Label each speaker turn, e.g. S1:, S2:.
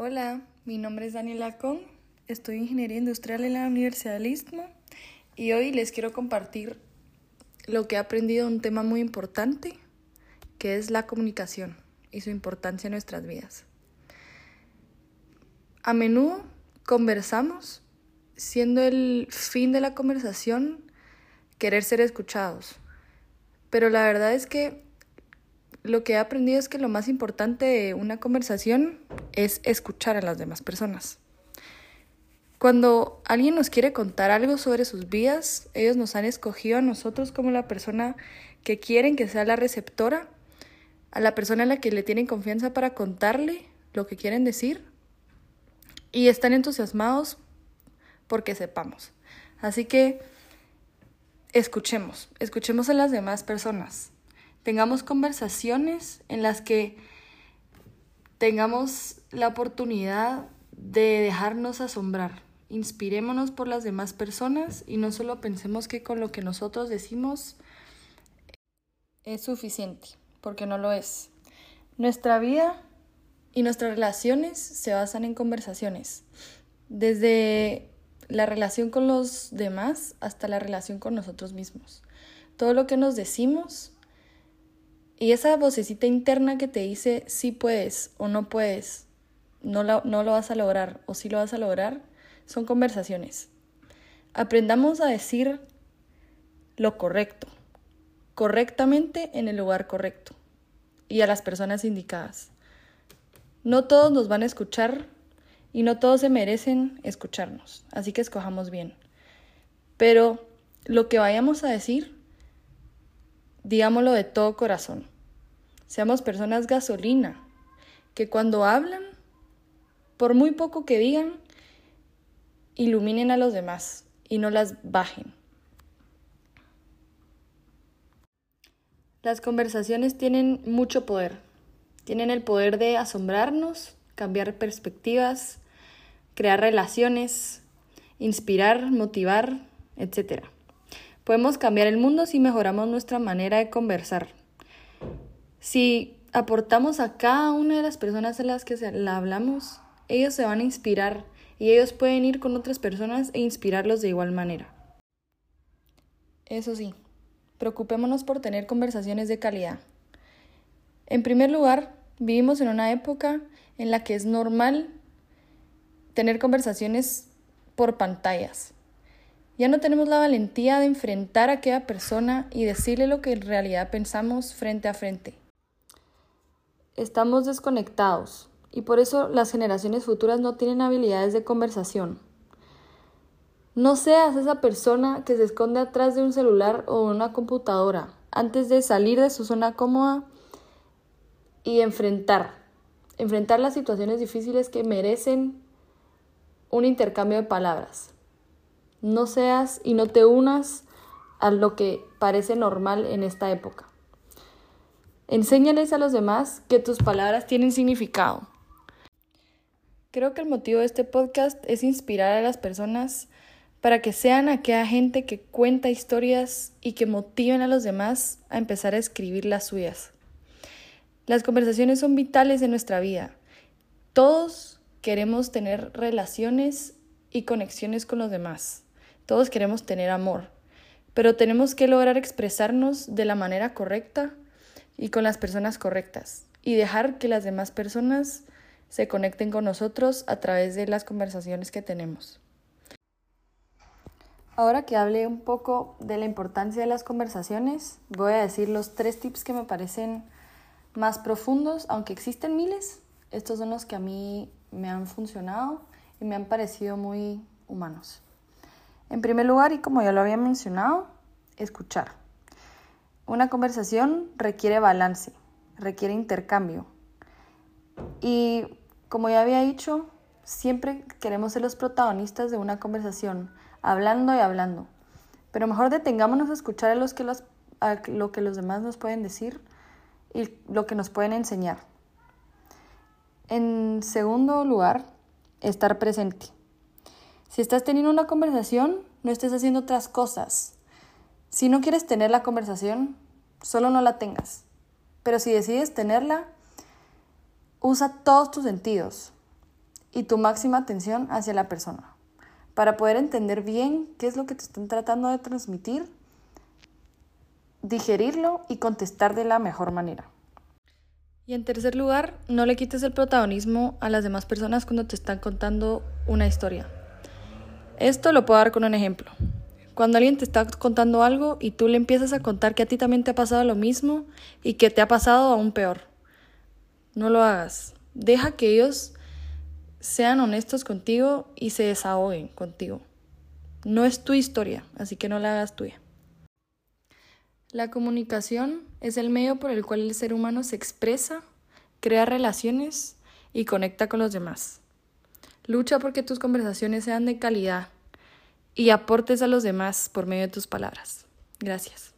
S1: Hola, mi nombre es Daniela Con, estudio Ingeniería Industrial en la Universidad del Istmo y hoy les quiero compartir lo que he aprendido de un tema muy importante, que es la comunicación y su importancia en nuestras vidas. A menudo conversamos siendo el fin de la conversación querer ser escuchados, pero la verdad es que lo que he aprendido es que lo más importante de una conversación es escuchar a las demás personas. Cuando alguien nos quiere contar algo sobre sus vidas, ellos nos han escogido a nosotros como la persona que quieren que sea la receptora, a la persona a la que le tienen confianza para contarle lo que quieren decir y están entusiasmados porque sepamos. Así que escuchemos, escuchemos a las demás personas tengamos conversaciones en las que tengamos la oportunidad de dejarnos asombrar. Inspirémonos por las demás personas y no solo pensemos que con lo que nosotros decimos es suficiente, porque no lo es. Nuestra vida y nuestras relaciones se basan en conversaciones, desde la relación con los demás hasta la relación con nosotros mismos. Todo lo que nos decimos y esa vocecita interna que te dice si puedes o no puedes, no lo, no lo vas a lograr o si lo vas a lograr, son conversaciones. Aprendamos a decir lo correcto, correctamente en el lugar correcto y a las personas indicadas. No todos nos van a escuchar y no todos se merecen escucharnos, así que escojamos bien. Pero lo que vayamos a decir digámoslo de todo corazón. Seamos personas gasolina, que cuando hablan, por muy poco que digan, iluminen a los demás y no las bajen. Las conversaciones tienen mucho poder. Tienen el poder de asombrarnos, cambiar perspectivas, crear relaciones, inspirar, motivar, etc. Podemos cambiar el mundo si mejoramos nuestra manera de conversar. Si aportamos a cada una de las personas a las que la hablamos, ellos se van a inspirar y ellos pueden ir con otras personas e inspirarlos de igual manera. Eso sí, preocupémonos por tener conversaciones de calidad. En primer lugar, vivimos en una época en la que es normal tener conversaciones por pantallas. Ya no tenemos la valentía de enfrentar a aquella persona y decirle lo que en realidad pensamos frente a frente. Estamos desconectados y por eso las generaciones futuras no tienen habilidades de conversación. No seas esa persona que se esconde atrás de un celular o una computadora antes de salir de su zona cómoda y enfrentar, enfrentar las situaciones difíciles que merecen un intercambio de palabras. No seas y no te unas a lo que parece normal en esta época. Enséñales a los demás que tus palabras tienen significado. Creo que el motivo de este podcast es inspirar a las personas para que sean aquella gente que cuenta historias y que motiven a los demás a empezar a escribir las suyas. Las conversaciones son vitales en nuestra vida. Todos queremos tener relaciones y conexiones con los demás. Todos queremos tener amor, pero tenemos que lograr expresarnos de la manera correcta y con las personas correctas y dejar que las demás personas se conecten con nosotros a través de las conversaciones que tenemos. Ahora que hable un poco de la importancia de las conversaciones, voy a decir los tres tips que me parecen más profundos, aunque existen miles. Estos son los que a mí me han funcionado y me han parecido muy humanos. En primer lugar, y como ya lo había mencionado, escuchar. Una conversación requiere balance, requiere intercambio. Y como ya había dicho, siempre queremos ser los protagonistas de una conversación, hablando y hablando. Pero mejor detengámonos a escuchar a, los que los, a lo que los demás nos pueden decir y lo que nos pueden enseñar. En segundo lugar, estar presente. Si estás teniendo una conversación, no estés haciendo otras cosas. Si no quieres tener la conversación, solo no la tengas. Pero si decides tenerla, usa todos tus sentidos. y tu máxima atención hacia la persona para poder entender bien qué es lo que te están tratando de transmitir, digerirlo y contestar de la mejor manera. Y en tercer lugar, no le quites el protagonismo a las demás personas cuando te están contando una historia. Esto lo puedo dar con un ejemplo. Cuando alguien te está contando algo y tú le empiezas a contar que a ti también te ha pasado lo mismo y que te ha pasado aún peor. No lo hagas. Deja que ellos sean honestos contigo y se desahoguen contigo. No es tu historia, así que no la hagas tuya. La comunicación es el medio por el cual el ser humano se expresa, crea relaciones y conecta con los demás. Lucha porque tus conversaciones sean de calidad y aportes a los demás por medio de tus palabras. Gracias.